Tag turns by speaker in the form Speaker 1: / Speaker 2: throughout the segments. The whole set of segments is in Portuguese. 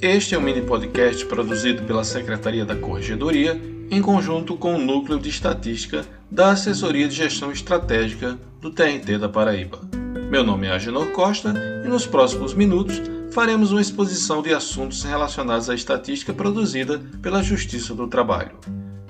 Speaker 1: Este é um mini podcast produzido pela Secretaria da Corregedoria em conjunto com o Núcleo de Estatística da Assessoria de Gestão Estratégica do TRT da Paraíba. Meu nome é Agenor Costa e nos próximos minutos faremos uma exposição de assuntos relacionados à estatística produzida pela Justiça do Trabalho.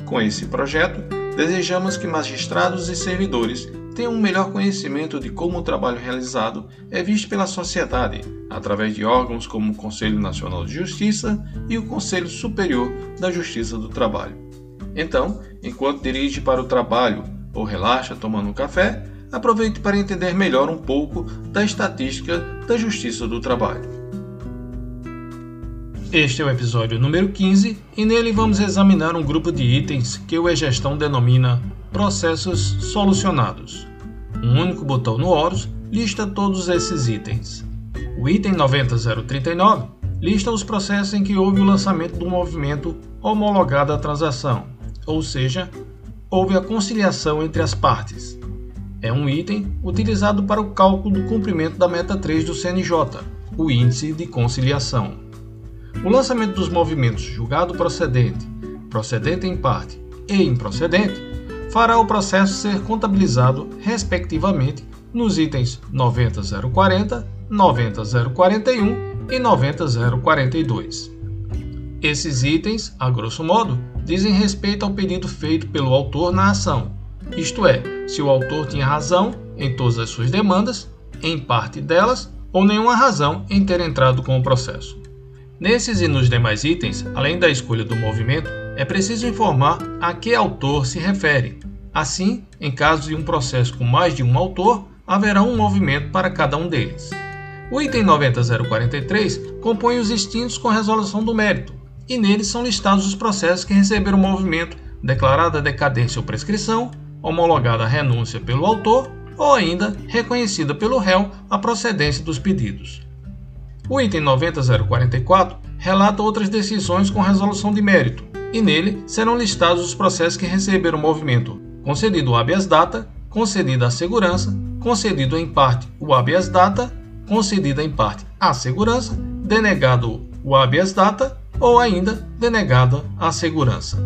Speaker 1: Com esse projeto, desejamos que magistrados e servidores tenham um melhor conhecimento de como o trabalho realizado é visto pela sociedade, através de órgãos como o Conselho Nacional de Justiça e o Conselho Superior da Justiça do Trabalho. Então, enquanto dirige para o trabalho ou relaxa tomando um café, aproveite para entender melhor um pouco da estatística da Justiça do Trabalho. Este é o episódio número 15 e nele vamos examinar um grupo de itens que o E-Gestão denomina processos solucionados. Um único botão no Horus lista todos esses itens. O item 90039 lista os processos em que houve o lançamento do movimento homologado à transação, ou seja, houve a conciliação entre as partes. É um item utilizado para o cálculo do cumprimento da meta 3 do CNJ, o índice de conciliação. O lançamento dos movimentos julgado procedente, procedente em parte e improcedente fará o processo ser contabilizado, respectivamente, nos itens 90040, 90041 e 90042. Esses itens, a grosso modo, dizem respeito ao pedido feito pelo autor na ação, isto é, se o autor tinha razão em todas as suas demandas, em parte delas, ou nenhuma razão em ter entrado com o processo. Nesses e nos demais itens, além da escolha do movimento, é preciso informar a que autor se refere. Assim, em caso de um processo com mais de um autor, haverá um movimento para cada um deles. O item 90043 compõe os extintos com resolução do mérito, e neles são listados os processos que receberam movimento, declarada decadência ou prescrição, homologada a renúncia pelo autor ou ainda reconhecida pelo réu a procedência dos pedidos. O item 90044 relata outras decisões com resolução de mérito, e nele serão listados os processos que receberam movimento concedido o habeas data, concedida a segurança, concedido em parte o habeas data, concedida em parte a segurança, denegado o habeas data ou ainda denegada a segurança.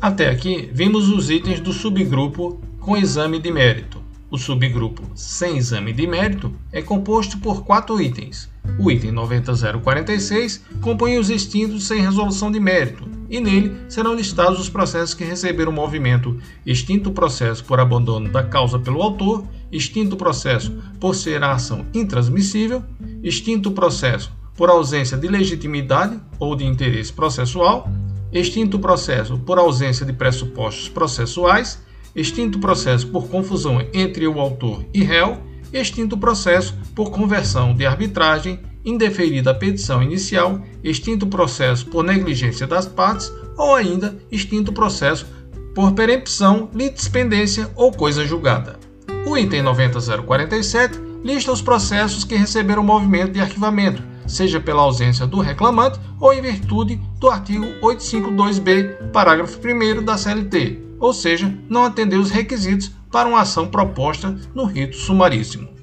Speaker 1: Até aqui vimos os itens do subgrupo com exame de mérito. O subgrupo sem exame de mérito é composto por quatro itens. O item 90046 compõe os extintos sem resolução de mérito, e nele serão listados os processos que receberam movimento. Extinto processo por abandono da causa pelo autor, extinto processo por ser a ação intransmissível, extinto processo por ausência de legitimidade ou de interesse processual, extinto processo por ausência de pressupostos processuais, extinto processo por confusão entre o autor e réu, extinto processo por conversão de arbitragem, indeferida a petição inicial, extinto processo por negligência das partes ou ainda extinto processo por perempção, litispendência ou coisa julgada. O item 90047 lista os processos que receberam movimento de arquivamento, seja pela ausência do reclamante ou em virtude do artigo 852b, parágrafo 1 da CLT, ou seja, não atendeu os requisitos para uma ação proposta no rito sumaríssimo.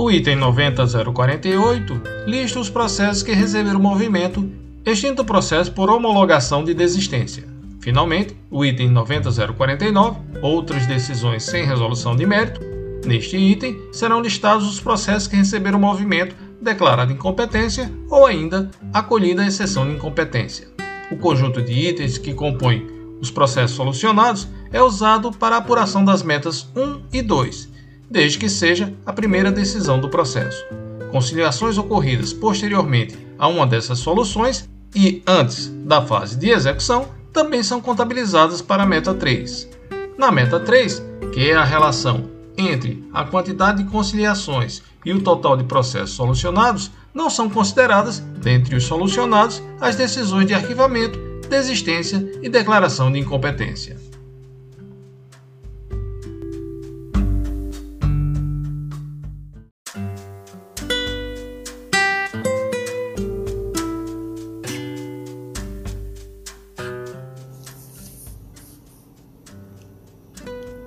Speaker 1: O item 90048 lista os processos que receberam movimento, extinto o processo por homologação de desistência. Finalmente, o item 90049, outras decisões sem resolução de mérito. Neste item serão listados os processos que receberam movimento declarado incompetência ou ainda acolhida a exceção de incompetência. O conjunto de itens que compõe os processos solucionados é usado para a apuração das metas 1 e 2, desde que seja a primeira decisão do processo. Conciliações ocorridas posteriormente a uma dessas soluções e antes da fase de execução também são contabilizadas para a meta 3. Na meta 3, que é a relação entre a quantidade de conciliações e o total de processos solucionados, não são consideradas, dentre os solucionados, as decisões de arquivamento, desistência e declaração de incompetência.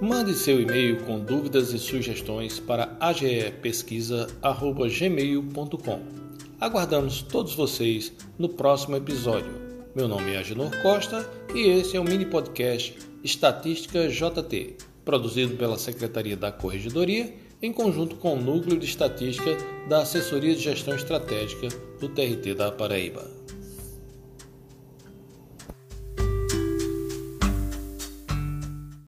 Speaker 1: Mande seu e-mail com dúvidas e sugestões para agepesquisa.gmail.com.
Speaker 2: Aguardamos todos vocês no próximo episódio. Meu nome é Agenor Costa e esse é o mini podcast Estatística JT, produzido pela Secretaria da Corregedoria em conjunto com o Núcleo de Estatística da Assessoria de Gestão Estratégica do TRT da Paraíba.